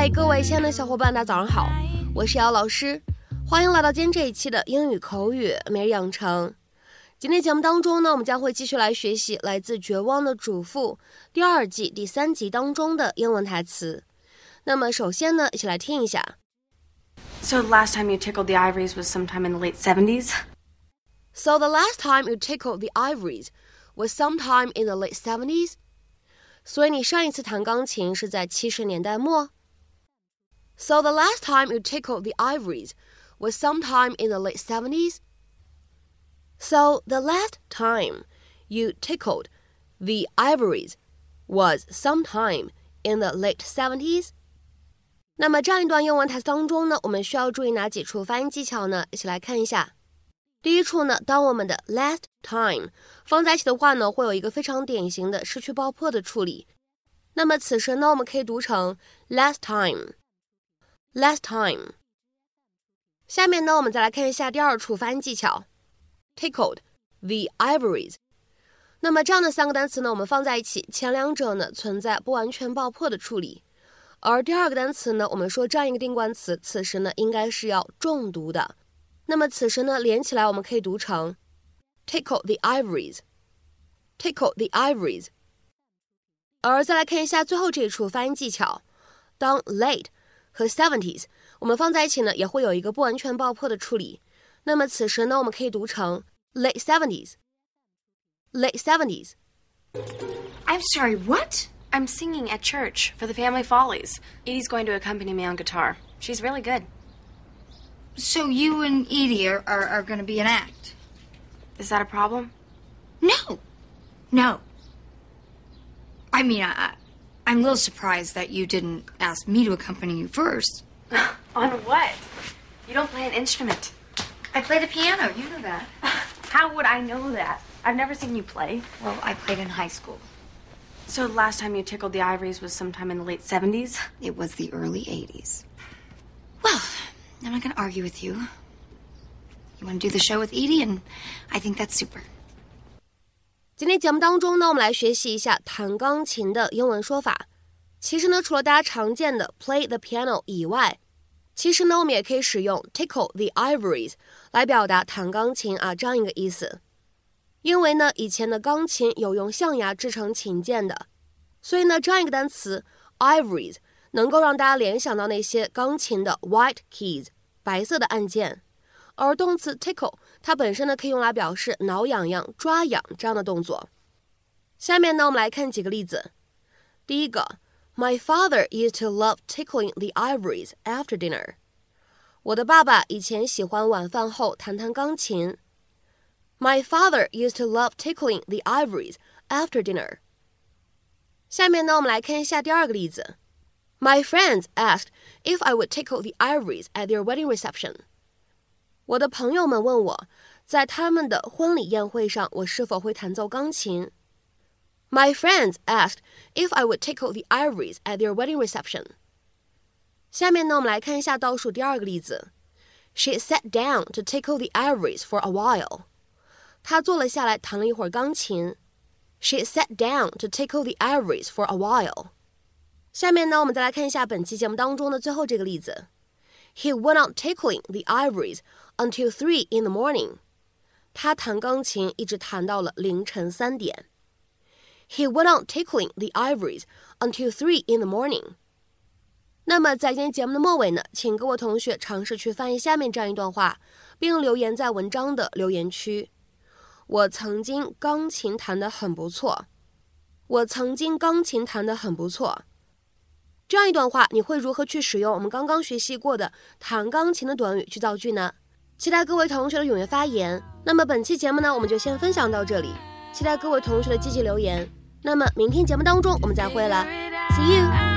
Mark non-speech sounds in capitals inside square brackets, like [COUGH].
嗨，各位亲爱的小伙伴，大家早上好，我是姚老师，欢迎来到今天这一期的英语口语每日养成。今天节目当中呢，我们将会继续来学习来自《绝望的主妇》第二季第三集当中的英文台词。那么首先呢，一起来听一下。So the last time you tickled the ivories was sometime in the late seventies. So the last time you tickled the ivories was sometime in the late seventies. 所以你上一次弹钢琴是在七十年代末。So the last time you tickled the ivories was sometime in the late seventies. So the last time you tickled the ivories was sometime in the late seventies. 那么这样一段英文台词当中呢，我们需要注意哪几处发音技巧呢？一起来看一下。第一处呢，当我们的 last time 放在一起的话呢，会有一个非常典型的失去爆破的处理。那么此时呢，我们可以读成 last Last time。下面呢，我们再来看一下第二处发音技巧，tickled the ivories。那么这样的三个单词呢，我们放在一起，前两者呢存在不完全爆破的处理。而第二个单词呢，我们说这样一个定冠词，此时呢应该是要重读的。那么此时呢连起来，我们可以读成 tickle the ivories，tickle the ivories。而再来看一下最后这一处发音技巧，当 late 和 seventies 我们放在一起呢，也会有一个不完全爆破的处理。那么此时呢，我们可以读成 late seventies，late seventies。I'm sorry, what? I'm singing at church for the Family Follies. Edie's going to accompany me on guitar. She's really good. So you and Edie are, are, are going to be an act? Is that a problem? No. No. I mean, I, I'm a little surprised that you didn't ask me to accompany you first. [LAUGHS] on what? You don't play an instrument. I play the piano. You know that. [LAUGHS] How would I know that? I've never seen you play. Well, I played in high school. So the last time you tickled the ivories was sometime in the late 70s? It was the early 80s. Well, I'm not going to argue with you. You want to do the show with Edie, and I think that's super. 今天节目当中呢，我们来学习一下弹钢琴的英文说法。其实呢，除了大家常见的 play the piano 以外，其实呢，我们也可以使用 tickle the ivories 来表达弹钢琴啊这样一个意思。因为呢，以前的钢琴有用象牙制成琴键的，所以呢，这样一个单词 ivories 能够让大家联想到那些钢琴的 white keys 白色的按键。而动词 tickle 它本身呢可以用来表示挠痒痒、抓痒这样的动作。下面呢，我们来看几个例子。第一个，My father used to love tickling the ivories after dinner。我的爸爸以前喜欢晚饭后弹弹钢琴。My father used to love tickling the ivories after dinner. 下面呢，我们来看一下第二个例子。My friends asked if I would tickle the ivories at their wedding reception. 我的朋友们问我，在他们的婚礼宴会上，我是否会弹奏钢琴？My friends asked if I would tickle the ivories at their wedding reception. 下面呢，我们来看一下倒数第二个例子。She sat down to tickle the ivories for a while. 她坐了下来，弹了一会儿钢琴。She sat down to tickle the ivories for a while。下面呢，我们再来看一下本期节目当中的最后这个例子。 He went on tickling the ivories until three in the morning。他弹钢琴一直弹到了凌晨三点。He went on tickling the ivories until three in the morning。那么在今天节目的末尾呢，请各位同学尝试去翻译下面这样一段话，并留言在文章的留言区。我曾经钢琴弹得很不错。我曾经钢琴弹得很不错。这样一段话，你会如何去使用我们刚刚学习过的弹钢琴的短语去造句呢？期待各位同学的踊跃发言。那么本期节目呢，我们就先分享到这里。期待各位同学的积极留言。那么明天节目当中我们再会了，See you。